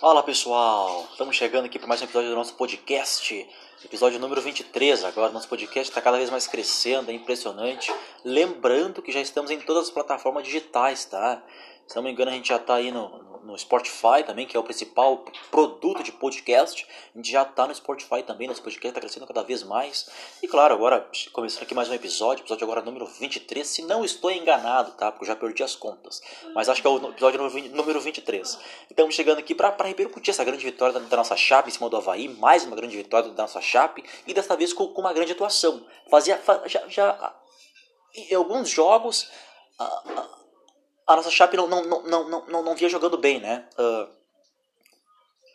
Fala pessoal, estamos chegando aqui para mais um episódio do nosso podcast, episódio número 23 agora. Nosso podcast está cada vez mais crescendo, é impressionante. Lembrando que já estamos em todas as plataformas digitais, tá? Se não me engano, a gente já está aí no, no Spotify também, que é o principal produto de podcast. A gente já está no Spotify também, nosso podcast está crescendo cada vez mais. E claro, agora começando aqui mais um episódio, episódio agora número 23, se não estou enganado, tá? Porque eu já perdi as contas. Mas acho que é o episódio número 23. Estamos chegando aqui para repercutir essa grande vitória da, da, nossa Chape em cima do Havaí, mais uma grande vitória da nossa Chape, e desta vez com, com uma grande atuação. Fazia, já, já em alguns jogos. Uh, a nossa Chape não, não, não, não, não, não vinha jogando bem, né? Uh,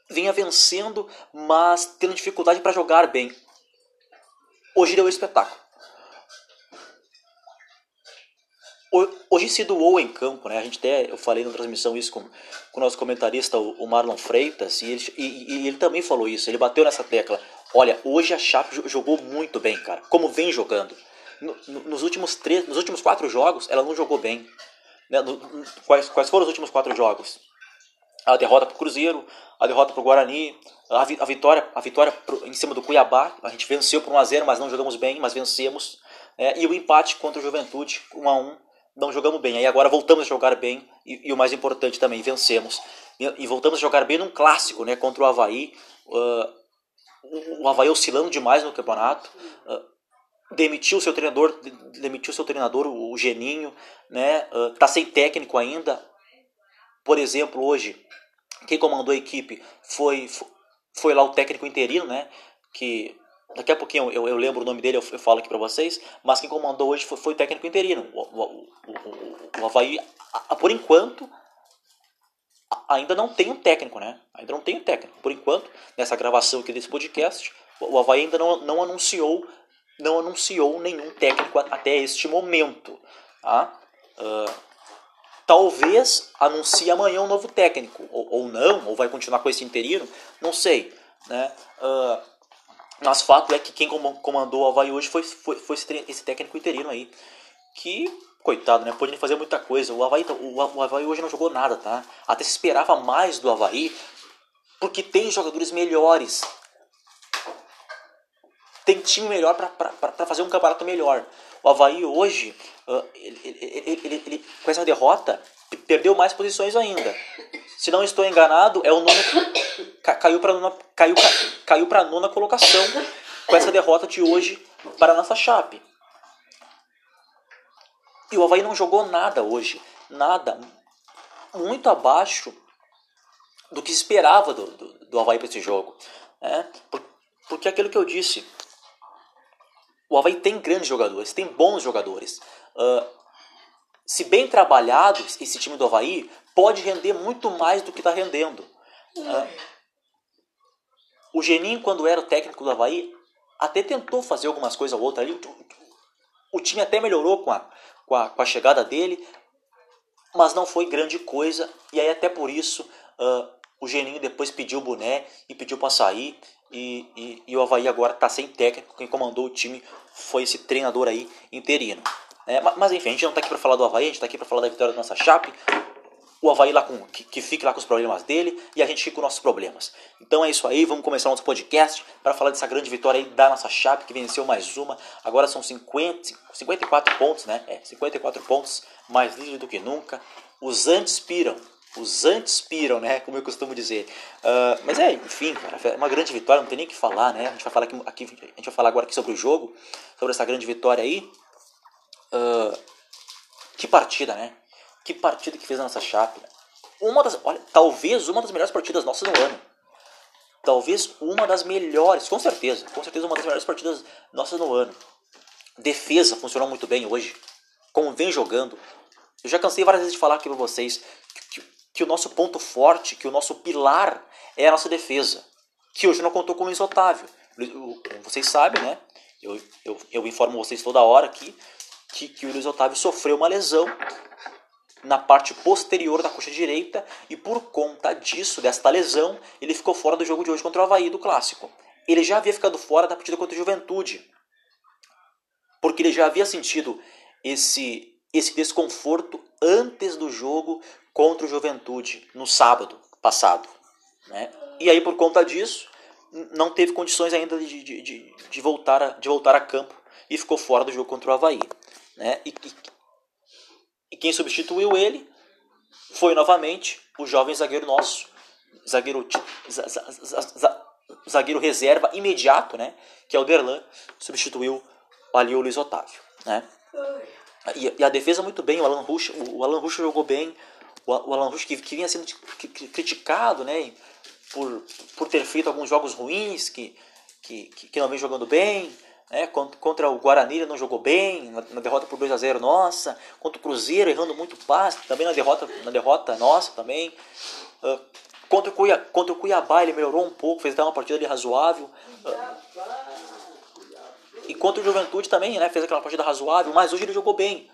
vinha vencendo, mas tendo dificuldade para jogar bem. Hoje deu um espetáculo. Hoje se doou em campo, né? A gente até, eu falei na transmissão isso com, com o nosso comentarista, o Marlon Freitas, e ele, e, e ele também falou isso. Ele bateu nessa tecla. Olha, hoje a Chape jogou muito bem, cara. Como vem jogando. No, no, nos últimos três, nos últimos quatro jogos, ela não jogou bem. Né, no, quais, quais foram os últimos quatro jogos? A derrota para o Cruzeiro, a derrota para o Guarani, a, vi, a, vitória, a vitória pro, em cima do Cuiabá. A gente venceu por 1x0, mas não jogamos bem, mas vencemos. É, e o empate contra o Juventude, 1x1, não jogamos bem. Aí agora voltamos a jogar bem e, e o mais importante também, vencemos. E, e, voltamos a jogar bem num clássico né, contra o Havaí. Uh, o Havaí oscilando demais no campeonato. Uh, demitiu seu treinador, demitiu seu treinador, o Geninho, né? Uh, tá sem técnico ainda. Por exemplo, hoje, quem comandou a equipe foi, foi lá o técnico interino, né? Que daqui a pouquinho eu, eu lembro o nome dele, eu, falo aqui para vocês, mas quem comandou hoje foi, foi o técnico interino. O, o, o, o Havaí, a, a, por enquanto, ainda não tem um técnico, né? Ainda não tem um técnico. Por enquanto, nessa gravação aqui desse podcast, o Havaí ainda não, não anunciou não anunciou nenhum técnico até este momento. Tá? Uh, talvez anuncie amanhã um novo técnico, ou, ou, não, ou vai continuar com esse interino, não sei. Né? Uh, mas fato é que quem comandou o Havaí hoje foi, foi, foi esse, técnico interino aí. Que, coitado, né? Podia fazer muita coisa. O Havaí, o, o Havaí hoje não jogou nada, tá? Até se esperava mais do Havaí, porque tem jogadores melhores tem time melhor para fazer um campeonato melhor. O Havaí hoje, ele, ele, ele, ele, com essa derrota, perdeu mais posições ainda. Se não estou enganado, é o nono, caiu para nona, caiu, caiu para nona colocação com essa derrota de hoje para a nossa Chape. E o Havaí não jogou nada hoje, nada, muito abaixo do que esperava do, do, do Havaí para esse jogo. Né? Porque aquilo que eu disse, o Havaí tem grandes jogadores, tem bons jogadores. Uh, se bem trabalhado, esse time do Havaí pode render muito mais do que está rendendo. Uh, o Geninho, quando era o técnico do Havaí, até tentou fazer algumas coisas ou outra ali. O time até melhorou com a, com, a, com a chegada dele, mas não foi grande coisa. E aí, até por isso, uh, o Geninho depois pediu o boné e pediu para sair. E, e, e, o Havaí agora está sem técnico. Quem comandou o time foi esse treinador aí interino. É, mas enfim, a gente não está aqui para falar do Havaí, a gente está aqui para falar da vitória da nossa Chape. O Havaí lá com, que, que, fique lá com os problemas dele e a gente fica com nossos problemas. Então é isso aí, vamos começar nosso podcast para falar dessa grande vitória aí da nossa Chape, que venceu mais uma. Agora são 50, 54 pontos, né? É, 54 pontos, mais líder do que nunca. Os antes piram, os antes piram, né? Como eu costumo dizer. Uh, mas é, enfim, cara, é uma grande vitória, não tem nem o que falar, né? A gente vai falar aqui, aqui, a gente vai falar agora aqui sobre o jogo, sobre essa grande vitória aí. Uh, que partida, né? Que partida que fez a nossa Chape. Né? Uma das, olha, talvez uma das melhores partidas nossas no ano. Talvez uma das melhores, com certeza, com certeza uma das melhores partidas nossas no ano. Defesa funcionou muito bem hoje, como vem jogando. Eu já cansei várias vezes de falar aqui para vocês que o nosso ponto forte, que o nosso pilar é a nossa defesa, que hoje não contou com o Luiz Otávio. Vocês sabem, né? Eu, eu, eu informo vocês toda hora aqui que, que o Luiz Otávio sofreu uma lesão na parte posterior da coxa direita e por conta disso, desta lesão, ele ficou fora do jogo de hoje contra o Havaí do Clássico. Ele já havia ficado fora da partida contra o Juventude, porque ele já havia sentido esse, esse desconforto antes do jogo contra o Juventude no sábado passado. Né? E aí, por conta disso, não teve condições ainda de, de, de, de, voltar, a, de voltar a campo e ficou fora do jogo contra o Havaí. Né? E, e, e quem substituiu ele foi novamente o jovem zagueiro nosso, zagueiro, zagueiro reserva imediato, né? que é o Derlan, substituiu ali o Luiz Otávio. Né? E, e a defesa muito bem, o Alan Rush, o Alan Rush jogou bem, o, Alan Rush que, que vinha sendo criticado né, por, por ter feito alguns jogos ruins, que, que, que não vem jogando bem, né, contra o Guarani ele não jogou bem, na, derrota por 2 a 0 nossa, contra o Cruzeiro errando muito passe, também na derrota, na derrota nossa também. Uh, contra, o Cuiabá, contra o Cuiabá ele melhorou um pouco, fez até uma partida ali razoável. Uh, e contra o Juventude também, né, fez aquela partida razoável, mas hoje ele jogou bem.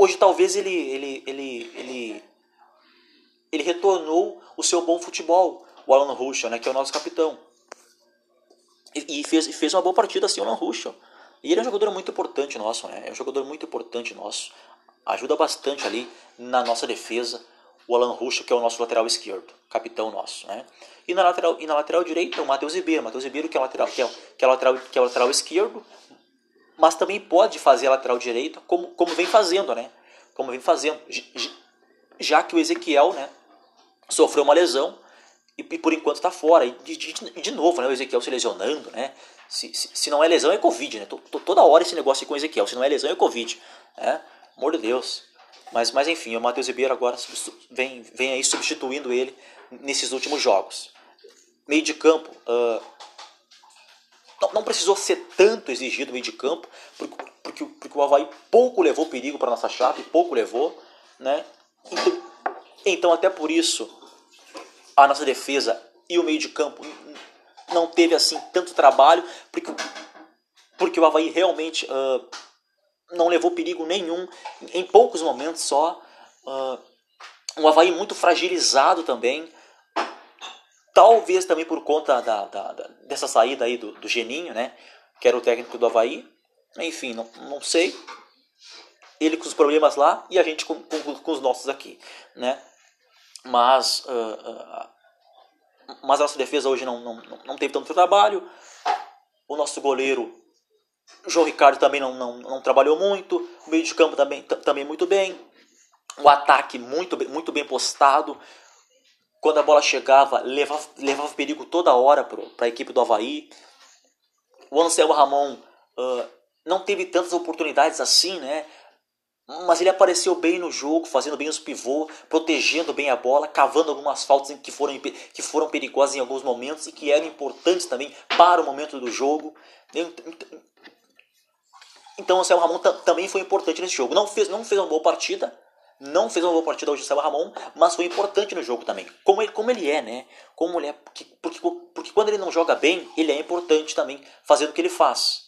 Hoje talvez ele, ele, ele, ele, ele retornou o seu bom futebol, o Alan Ruschel, né, que é o nosso capitão. E, e fez, fez uma boa partida assim o Alan Ruschel. E ele é um jogador muito importante nosso, né? É um jogador muito importante nosso. Ajuda bastante ali na nossa defesa o Alan Ruschel, que é o nosso lateral esquerdo, capitão nosso, né? E na lateral, e na lateral direita o Matheus Ribeiro, Matheus Ribeiro que é, lateral, que, é, que, é lateral, que é o lateral esquerdo, mas também pode fazer a lateral direita, como, como vem fazendo, né? Como vem fazendo. Já que o Ezequiel, né, sofreu uma lesão e, e por enquanto está fora. E de, de, de, novo, né, o Ezequiel se lesionando, né? Se, se, se não é lesão, é Covid, né? toda hora esse negócio com o Ezequiel. Se não é lesão, é Covid. Né? Amor de Deus. Mas, mas enfim, o Matheus Ribeiro agora vem, vem aí substituindo ele nesses últimos jogos. Meio de campo. Uh, não, não, precisou ser tanto exigido meio de campo, porque, porque, porque o Havaí pouco levou perigo para nossa chave, pouco levou, né? Então, então, até por isso, a nossa defesa e o meio de campo não teve assim tanto trabalho, porque, porque o Havaí realmente uh, não levou perigo nenhum, em poucos momentos só. Uh, um Havaí muito fragilizado também. Talvez também por conta da, da, da, dessa saída aí do, do Geninho, né? Que era o técnico do Havaí. Enfim, não, não sei. Ele com os problemas lá e a gente com, com, com os nossos aqui, né? Mas, uh, uh, mas a nossa defesa hoje não, não, não teve tanto trabalho. O nosso goleiro, João Ricardo, também não, não, não trabalhou muito. O meio de campo também, também muito bem. O ataque muito, muito bem postado quando a bola chegava, levava, levava perigo toda hora para a equipe do Havaí. O Anselmo Ramon uh, não teve tantas oportunidades assim, né? Mas ele apareceu bem no jogo, fazendo bem os pivôs, protegendo bem a bola, cavando algumas faltas que foram, que foram perigosas em alguns momentos e que eram importantes também para o momento do jogo. Então o Anselmo Ramon também foi importante nesse jogo. Não fez, não fez uma boa partida, não fez uma boa partida hoje o Selma Ramon, mas foi importante no jogo também. Como ele, como ele é, né? Como ele é, porque, porque, porque quando ele não joga bem, ele é importante também fazendo o que ele faz.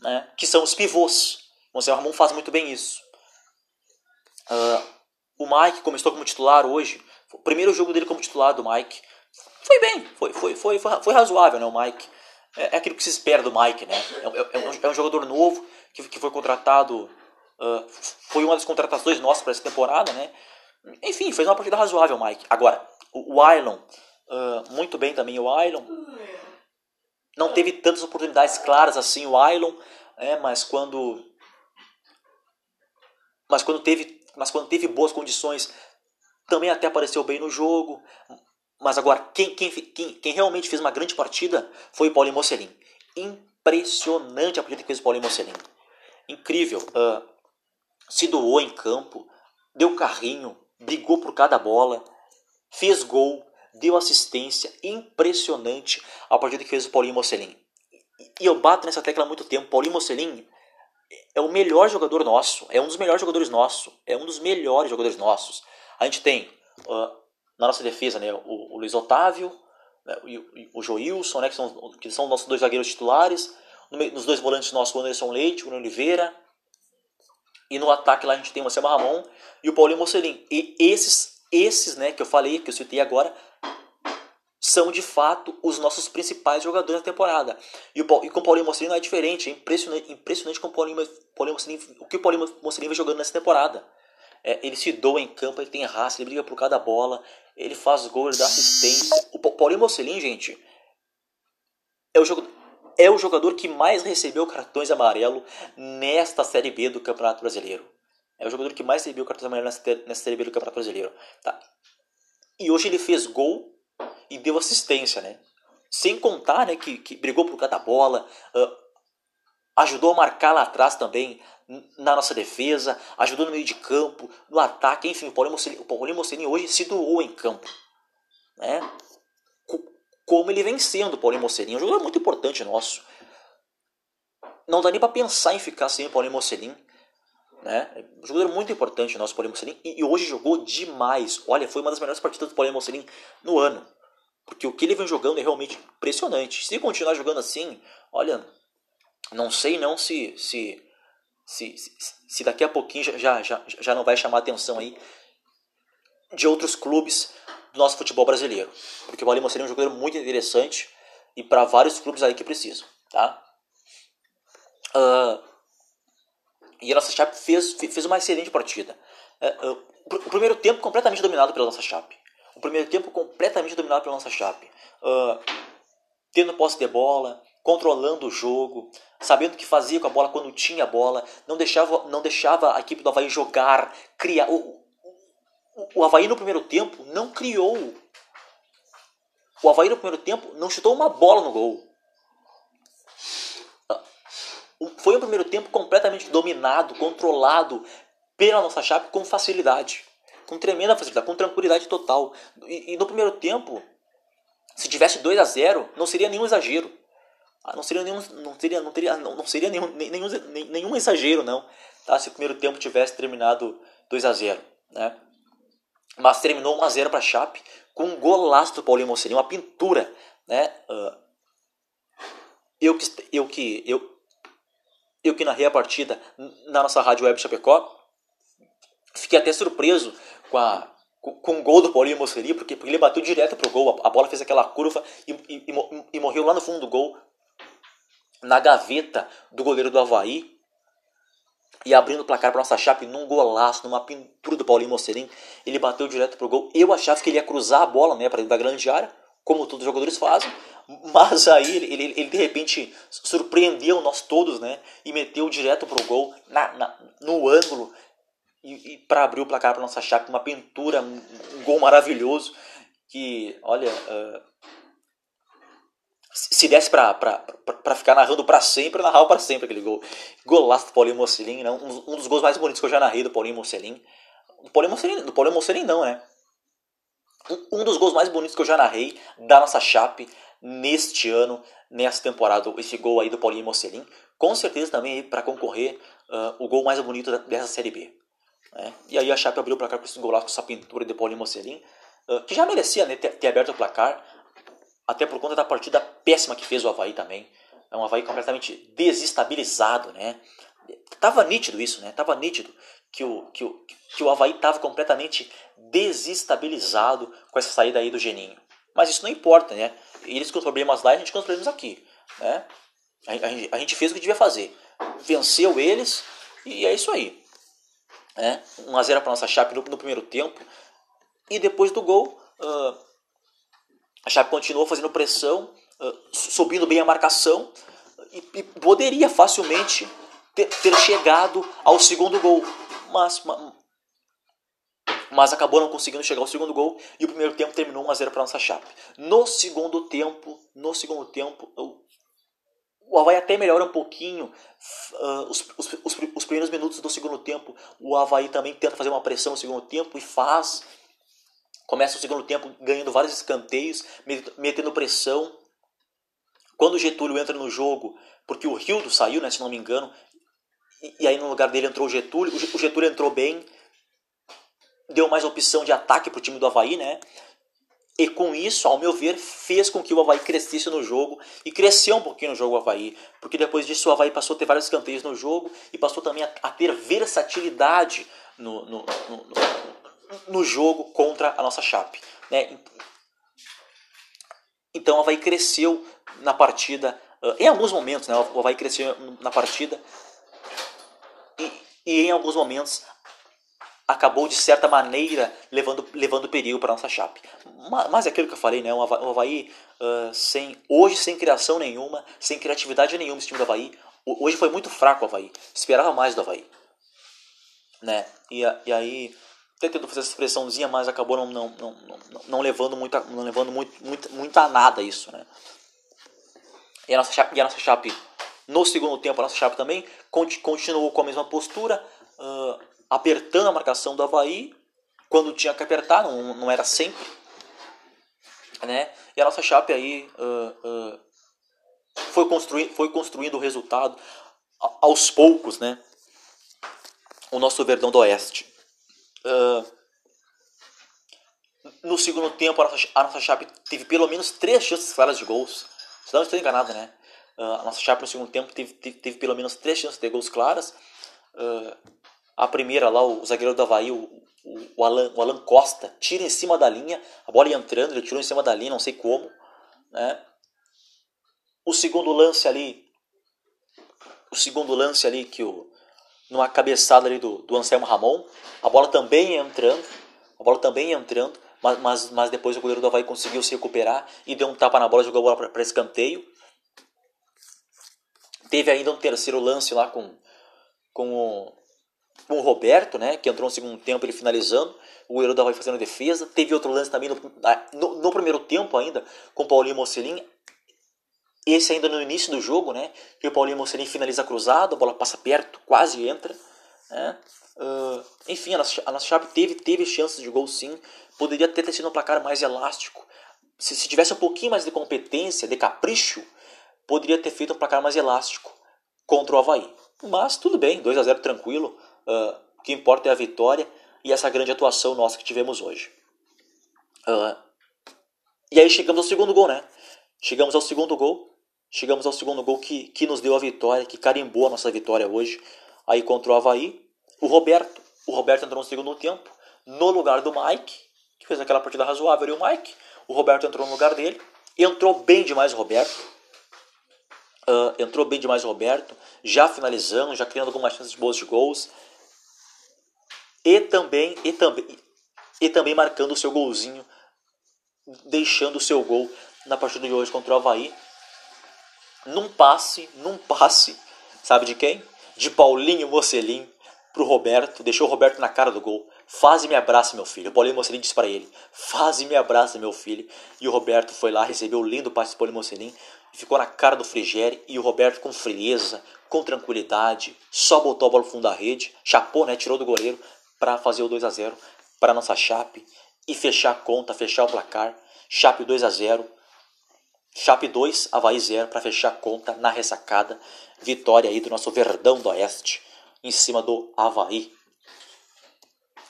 Né? Que são os pivôs. O Selma Ramon faz muito bem isso. Uh, o Mike começou como titular hoje. O primeiro jogo dele como titular do Mike. Foi bem, foi, foi, foi, foi, razoável, né? O Mike. É, é aquilo que se espera do Mike, né? É, é, é, um, é um jogador novo que, que foi contratado Uh, foi uma das contratações nossas para essa temporada, né? Enfim, fez uma partida razoável, Mike. Agora, o, Ailon, uh, muito bem também o Ailon. Não teve tantas oportunidades claras assim o Ailon, né? mas quando mas quando teve mas quando teve boas condições também até apareceu bem no jogo. Mas agora, quem, quem, quem, quem realmente fez uma grande partida foi o Paulinho Mocelin. Impressionante a partida que fez o Paulinho Mocelin. Incrível. Uh, se doou em campo, deu carrinho, brigou por cada bola, fez gol, deu assistência impressionante a partida que fez o Paulinho Mocelin. E eu bato nessa tecla há muito tempo. Paulinho Mocelin é o melhor jogador nosso, é um dos melhores jogadores nossos, é um dos melhores jogadores nossos. A gente tem uh, na nossa defesa né, o, o Luiz Otávio, né, o, o Joilson, né, que, são, que são nossos dois zagueiros titulares. Nos dois volantes nossos, o Anderson Leite, o Oliveira, e no ataque lá a gente tem o Marcelo Ramon e o Paulinho Mocelin. E esses, esses né, que eu falei, que eu citei agora, são de fato os nossos principais jogadores da temporada. E, o, e com o Paulinho Mocelin não é diferente. É impressionante, impressionante com o Paulinho, Paulinho Mocelin, o que o Paulinho Mocelin vem jogando nessa temporada. é, ele se doa em campo, ele tem raça, ele briga por cada bola, ele faz gol, ele dá assistência. O Paulinho Mocelin, gente, é o, jogador, é o jogador que mais recebeu cartões amarelo nesta Série B do Campeonato Brasileiro. É o jogador que mais recebeu cartões amarelos nessa, Série B do Campeonato Brasileiro. Tá? E hoje ele fez gol e deu assistência, né? Sem contar né, que, que brigou por cada bola, uh, ajudou a marcar lá atrás também na nossa defesa, ajudou no meio de campo, no ataque, enfim, o Paulinho Mocelin, o Paulinho Mocelin hoje se doou em campo. Né? Como ele vem sendo o Paulinho Mocelin, um jogador muito importante nosso. Não dá nem para pensar em ficar sem o Paulinho Mocelin. Né? Um jogador muito importante nosso, Paulinho Mocelin, e, e hoje jogou demais. Olha, foi uma das melhores partidas do Paulinho Mocelin no ano. Porque o que ele vem jogando é realmente impressionante. Se continuar jogando assim, olha, não sei não se se, se, se, daqui a pouquinho já, já, já não vai chamar a atenção aí de outros clubes do nosso futebol brasileiro. Porque o Valima seria um jogador muito interessante e para vários clubes aí que precisam. Tá? Uh, e a nossa Chape fez, fez uma excelente partida. Uh, uh, o primeiro tempo completamente dominado pela nossa Chape. O primeiro tempo completamente dominado pela nossa Chape. tendo posse de bola, controlando o jogo, sabendo o que fazia com a bola quando tinha a bola, não deixava, não deixava a equipe do Havaí jogar, criar. O, Havaí no primeiro tempo não criou. O Havaí no primeiro tempo não chutou uma bola no gol. Foi um primeiro tempo completamente dominado, controlado pela nossa chape com facilidade. Com tremenda facilidade, com tranquilidade total. E, e no primeiro tempo, se tivesse 2 a 0 não seria nenhum exagero. Ah, não seria nenhum, não seria, não teria, não, não seria nenhum, nenhum, nenhum exagero, não. Tá? Se o primeiro tempo tivesse terminado 2 a 0 né? Mas terminou 1 a 0 para a Chape com um golaço do Paulinho Mocelin, uma pintura, né? Uh, eu que eu que eu eu que narrei a partida na nossa rádio web Chapecó, fiquei até surpreso com a com, o gol do Paulinho Mocelin, porque, porque ele bateu direto pro gol, a, bola fez aquela curva e, e, e morreu lá no fundo do gol, na gaveta do goleiro do Havaí e abrindo o placar para nossa Chape num golaço, numa pintura do Paulinho Mocerim. Ele bateu direto pro gol. Eu achava que ele ia cruzar a bola né, para dentro da grande área, como todos os jogadores fazem. Mas aí ele, ele, ele, de repente surpreendeu nós todos né, e meteu direto pro gol na, na no ângulo e, e para abrir o placar para nossa Chape. Uma pintura, um, um gol maravilhoso que, olha, uh, se desse pra, pra, pra, pra ficar narrando pra sempre, eu narrava pra sempre aquele gol. Golaço do Paulinho Mocelin, né? um, um dos gols mais bonitos que eu já narrei do Paulinho Mocelin. Do Paulinho Mocelin, do Paulinho Mocelin não, né? Um, um dos gols mais bonitos que eu já narrei da nossa Chape neste ano, nessa temporada, esse gol aí do Paulinho Mocelin. Com certeza também para concorrer uh, o gol mais bonito dessa Série B. Né? E aí a Chape abriu o placar com esse golaço, com essa pintura de Paulinho Mocelin, uh, que já merecia né, ter, ter aberto o placar, até por conta da partida péssima que fez o Havaí também. É um Havaí completamente desestabilizado, né? Tava nítido isso, né? Tava nítido que o, que o, que o Havaí estava completamente desestabilizado com essa saída aí do Geninho. Mas isso não importa, né? Eles com os problemas lá e a gente com os problemas aqui, né? A, a, a gente fez o que devia fazer. Venceu eles e é isso aí. Né? 1x0 para nossa Chape no, no, primeiro tempo. E depois do gol, uh, a Chape continuou fazendo pressão, subindo bem a marcação e, poderia facilmente ter, chegado ao segundo gol. Mas, mas acabou não conseguindo chegar ao segundo gol e o primeiro tempo terminou 1 a 0 para nossa Chape. No segundo tempo, no segundo tempo, o Havaí até melhora um pouquinho os, os, os, os, primeiros minutos do segundo tempo. O Havaí também tenta fazer uma pressão no segundo tempo e faz. Começa o segundo tempo ganhando vários escanteios, metendo pressão. Quando o Getúlio entra no jogo, porque o Rildo saiu, né, se não me engano, e, aí no lugar dele entrou o Getúlio, o Getúlio entrou bem, deu mais opção de ataque para o time do Havaí, né? E com isso, ao meu ver, fez com que o Havaí crescesse no jogo e cresceu um pouquinho no jogo o Havaí, porque depois disso o Havaí passou a ter vários escanteios no jogo e passou também a, a ter versatilidade no, no, no, no jogo contra a nossa Chape. Né? Então o Havaí cresceu na partida, uh, em alguns momentos, né? o Havaí cresceu na partida e, e em alguns momentos acabou de certa maneira levando, levando perigo para nossa Chape. Mas, é aquilo que eu falei, né? O Havaí, o Havaí uh, sem, hoje sem criação nenhuma, sem criatividade nenhuma esse time do Havaí. Hoje foi muito fraco o Havaí. Esperava mais do Havaí. Né? E, e aí, tentando fazer essa expressãozinha, mas acabou não, não, não, não, não levando, muito, não levando muito, muito, muito a nada isso. Né? E a nossa Chape, e a nossa Chape no segundo tempo, a nossa Chape também continuou com a mesma postura, uh, apertando a marcação do Havaí quando tinha que apertar, não, não era sempre. Né? E a nossa Chape aí uh, uh, foi, construí foi construindo o resultado aos poucos, né? O nosso Verdão do Oeste. No segundo tempo, a nossa, a nossa Chape teve pelo menos três chances claras de gols. Se não estou enganado, né? Uh, a nossa Chape no segundo tempo teve, teve, teve, pelo menos três chances de gols claras. Uh, a primeira lá, o zagueiro do Havaí, o, o, o, Alan, o Alan Costa, tira em cima da linha, a bola ia entrando, ele tirou em cima da linha, não sei como. Né? O segundo lance ali, o segundo lance ali que o numa cabeçada ali do, do Anselmo Ramon, a bola também entrando, a bola também entrando, mas, mas, mas depois o goleiro do Havaí conseguiu se recuperar e deu um tapa na bola, jogou a bola para escanteio. Teve ainda um terceiro lance lá com, com, o, com o Roberto, né, que entrou no segundo tempo ele finalizando, o goleiro da Havaí fazendo defesa. Teve outro lance também no, no, no primeiro tempo ainda, com o Paulinho Mocelin. Esse ainda no início do jogo, né, que o Paulinho Mocelin finaliza cruzado, a bola passa perto, quase entra. Né. Uh, enfim, a nossa, chave teve, teve chances de gol sim. Poderia ter sido um placar mais elástico. Se, se tivesse um pouquinho mais de competência, de capricho, poderia ter feito um placar mais elástico contra o Havaí. Mas tudo bem, 2 a 0 tranquilo. Uh, o que importa é a vitória e essa grande atuação nossa que tivemos hoje. Uh, e aí chegamos ao segundo gol, né? Chegamos ao segundo gol. Chegamos ao segundo gol que, que nos deu a vitória, que carimbou a nossa vitória hoje. Aí contra o Havaí. O Roberto. O Roberto entrou no segundo tempo. No lugar do Mike, que fez aquela partida razoável e o Mike. O Roberto entrou no lugar dele. Entrou bem demais o Roberto Uh, entrou bem demais o Roberto, já finalizando, já criando algumas chances boas de gols. E também, e também, e também marcando o seu golzinho, deixando o seu gol na partida de hoje contra o Havaí. Num passe, num passe, sabe de quem? De Paulinho Mocelin pro Roberto, deixou o Roberto na cara do gol. Faz e me abraça, meu filho. O Paulinho Mocelin disse para ele: Faz e me abraça, meu filho. E o Roberto foi lá, recebeu o lindo passe do Paulinho Mocelin ficou na cara do Frigeri e o Roberto com frieza, com tranquilidade, só botou a bola no fundo da rede, chapou, né, tirou do goleiro para fazer o 2 a 0 para nossa Chape e fechar a conta, fechar o placar. Chape 2 a 0. Chape 2, Havaí 0 para fechar a conta na ressacada. Vitória aí do nosso Verdão do Oeste em cima do Havaí.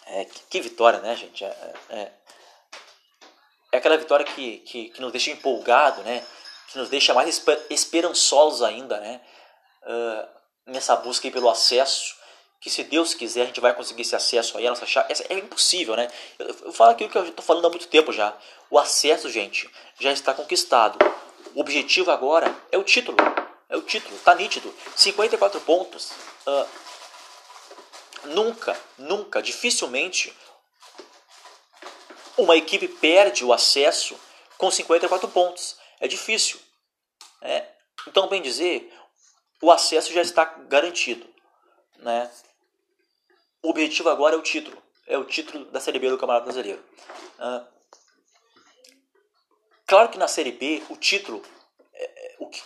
É, que, que vitória, né, gente? É, é, é aquela vitória que, que, que nos deixa empolgado, né? que nos deixa mais esperançosos ainda, né? Uh, nessa busca pelo acesso, que se Deus quiser a gente vai conseguir esse acesso aí, a nossa chave, é impossível, né? Eu, eu falo aquilo que eu estou falando há muito tempo já. O acesso, gente, já está conquistado. O objetivo agora é o título. É o título, tá nítido. 54 pontos. Uh, nunca, nunca, dificilmente uma equipe perde o acesso com 54 pontos é difícil. Né? Então, bem dizer, o acesso já está garantido. Né? O objetivo agora é o título. É o título da Série B do Campeonato Brasileiro. Uh, claro que na Série B o título é, é, o que,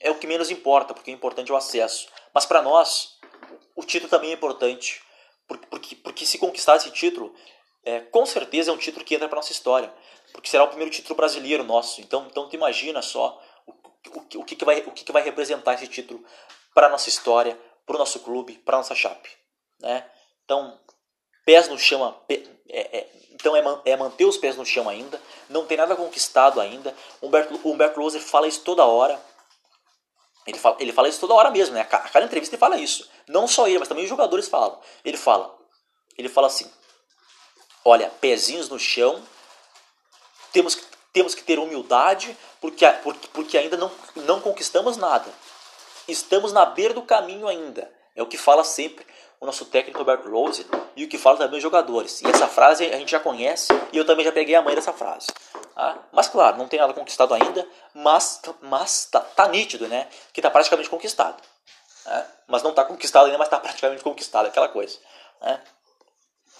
é o que menos importa, porque o importante é o acesso. Mas para nós, o título também é importante. Porque, porque, porque se conquistar esse título, é, com certeza é um título que entra para nossa história porque será o primeiro título brasileiro nosso. Então, então tu imagina só o, o, o, que, que, vai, o que, que vai representar esse título para nossa história, para o nosso clube, para nossa chape. Né? Então, pés no chão, é, é, então é, é, manter os pés no chão ainda, não tem nada conquistado ainda. Humberto, Humberto Loser fala isso toda hora. Ele fala, ele fala isso toda hora mesmo, né? A cada entrevista ele fala isso. Não só ele, mas também os jogadores falam. Ele fala, ele fala assim: olha, pezinhos no chão temos, temos que ter humildade, porque, porque, porque ainda não, não conquistamos nada. Estamos na beira do caminho ainda. É o que fala sempre o nosso técnico Roberto Rose e o que fala também os jogadores. E essa frase a gente já conhece e eu também já peguei a mãe dessa frase. Tá? Mas claro, não tem nada conquistado ainda, mas, mas tá, tá nítido, né? Que tá praticamente conquistado. Né? Mas não tá conquistado ainda, mas tá praticamente conquistado, aquela coisa. Né?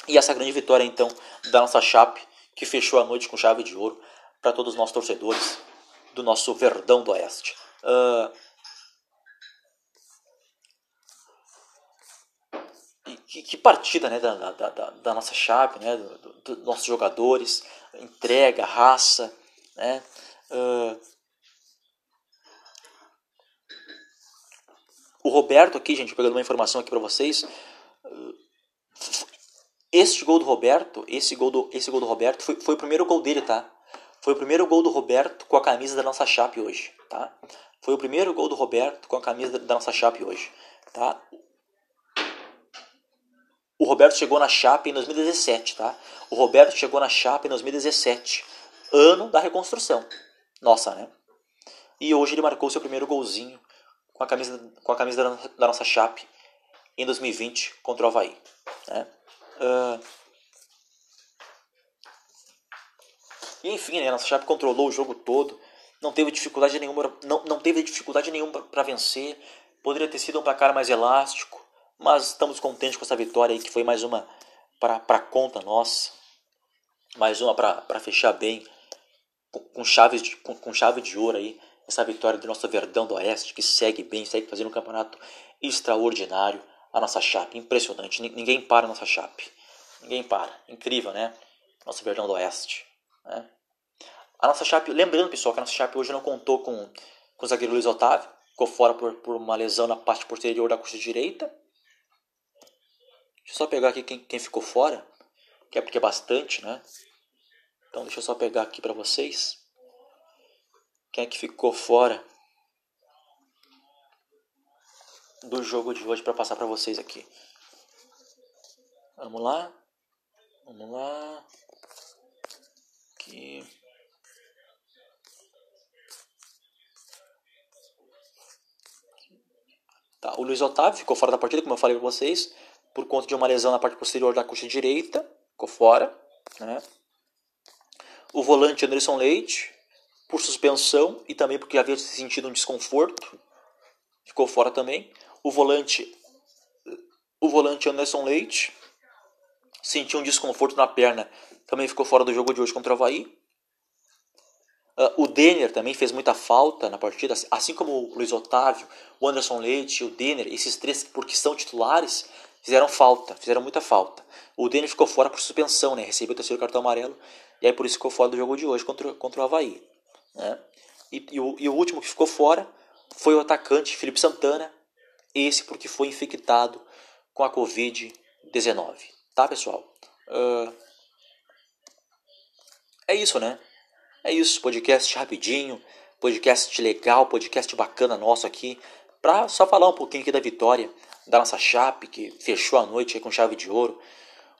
E essa grande vitória então da nossa Chape, que fechou a noite com chave de ouro para todos os nossos torcedores do nosso Verdão do Oeste. Uh, que, que, partida né, da, da, da, da nossa Chape, né, dos do, do nossos jogadores, entrega, raça. Né, uh, o Roberto aqui, gente, pegando uma informação aqui para vocês. Uh, este gol do Roberto, esse gol do, esse gol do Roberto foi, foi o primeiro gol dele, tá? Foi o primeiro gol do Roberto com a camisa da nossa Chape hoje, tá? Foi o primeiro gol do Roberto com a camisa da nossa Chape hoje, tá? O Roberto chegou na Chape em 2017, tá? O Roberto chegou na Chape em 2017, ano da reconstrução. Nossa, né? E hoje ele marcou seu primeiro golzinho com a camisa, com a camisa da, da nossa Chape em 2020 contra o Havaí. Né? Uh... E enfim, né, a nossa Chape controlou o jogo todo, não teve dificuldade nenhuma, não, não teve dificuldade nenhuma para vencer. Poderia ter sido um placar mais elástico, mas estamos contentes com essa vitória aí, que foi mais uma para conta nossa. Mais uma para fechar bem, com, com, chaves de, com, com chave de ouro aí, essa vitória do nosso Verdão do Oeste, que segue bem, segue fazendo um campeonato extraordinário. A nossa chape, impressionante. Ninguém para a nossa chape. Ninguém para. Incrível, né? Nosso Verdão do Oeste. Né? A nossa chape, lembrando pessoal, que a nossa chape hoje não contou com, com o zagueiro Luiz Otávio, ficou fora por, por uma lesão na parte posterior da coxa direita. Deixa eu só pegar aqui quem, quem ficou fora, que é porque é bastante, né? Então deixa eu só pegar aqui para vocês. Quem é que ficou fora do jogo de hoje para passar para vocês aqui? Vamos lá. Vamos lá. Aqui. Tá, o Luiz Otávio ficou fora da partida, como eu falei para vocês por conta de uma lesão na parte posterior da coxa direita, ficou fora. Né? O volante Anderson Leite, por suspensão e também porque havia sentido um desconforto, ficou fora também. O volante, o volante Anderson Leite sentiu um desconforto na perna, também ficou fora do jogo de hoje contra o Havaí. Uh, o Denner também fez muita falta na partida, assim como o Luiz Otávio, o Anderson Leite, o Denner, esses três porque são titulares, fizeram falta, fizeram muita falta. O Denner ficou fora por suspensão, né? Recebeu o terceiro cartão amarelo e aí por isso ficou fora do jogo de hoje contra, contra o Havaí. Né? E, e, o, e o último que ficou fora foi o atacante Felipe Santana, esse porque foi infectado com a Covid-19. Tá, pessoal? Uh, é isso, né? É isso, podcast rapidinho, podcast legal, podcast bacana nosso aqui, para só falar um pouquinho aqui da vitória da nossa Chape, que fechou a noite com chave de ouro,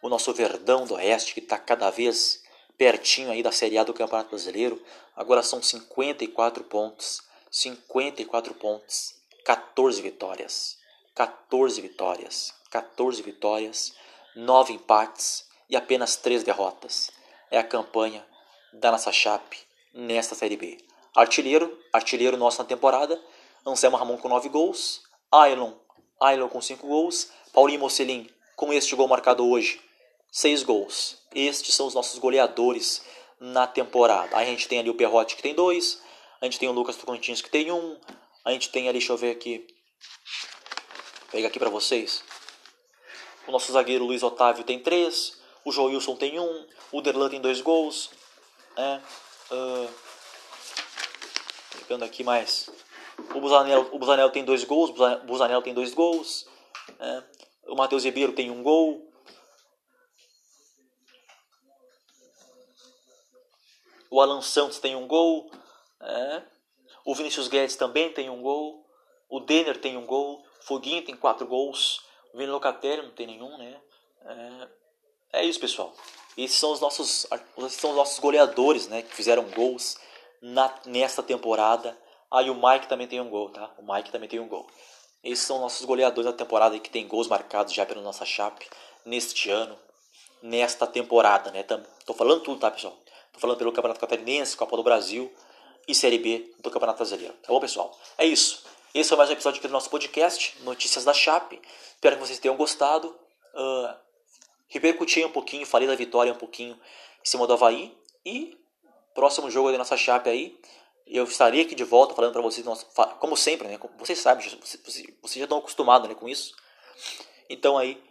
o nosso Verdão do Oeste, que está cada vez pertinho aí da Série A do Campeonato Brasileiro. Agora são 54 pontos, 54 pontos, 14 vitórias, 14 vitórias, 14 vitórias, 9 empates e apenas 3 derrotas. É a campanha da nossa Chape nesta Série B. Artilheiro, artilheiro nosso na temporada, Anselmo Ramon com 9 gols, Ailon Ailon com 5 gols, Paulinho Mocelin com este gol marcado hoje, 6 gols. Estes são os nossos goleadores na temporada. Aí a gente tem ali o Perrotti que tem 2, a gente tem o Lucas Tocantins que tem 1, um, a gente tem ali, deixa eu ver aqui, Vou pegar aqui para vocês. O nosso zagueiro Luiz Otávio tem 3, o Joilson tem 1, um, o Derlan tem 2 gols. É, uh, pegando aqui mais o Busanel, o tem dois gols, o tem dois gols. Né? O Matheus Ribeiro tem um gol. O Alan Santos tem um gol. Né? O Vinícius Guedes também tem um gol. O Denner tem um gol. Foguinho tem quatro gols. O Vini Locatelli não tem nenhum, né? É, é isso, pessoal. Esses são os nossos, são os nossos goleadores, né? Que fizeram gols na, nesta temporada Aí o Mike também tem um gol, tá? O Mike também tem um gol. Esses são nossos goleadores da temporada que tem gols marcados já pela nossa chape neste ano, nesta temporada, né? Tô falando tudo, tá, pessoal? Tô falando pelo Campeonato Catarinense, Copa do Brasil e Série B do Campeonato Brasileiro. Tá bom, pessoal? É isso. Esse foi mais um episódio aqui do nosso podcast, Notícias da Chape. Espero que vocês tenham gostado. Uh, repercuti um pouquinho, falei da vitória um pouquinho em cima do Havaí. E próximo jogo da nossa Chape aí, eu estarei aqui de volta falando para vocês, como sempre, né? Vocês sabem, vocês, já estão acostumados né, com isso. Então aí,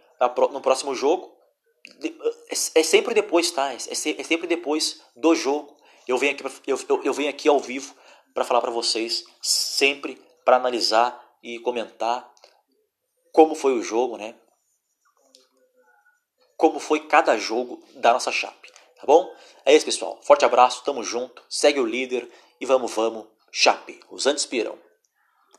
no próximo jogo, é, é sempre depois, tá? É, é sempre depois do jogo. Eu venho aqui, eu, eu venho aqui ao vivo para falar para vocês, sempre para analisar e comentar como foi o jogo, né? Como foi cada jogo da nossa chape, tá bom? É isso, pessoal. Forte abraço, tamo junto, segue o líder e vamos, vamos, chape. Os antes piram.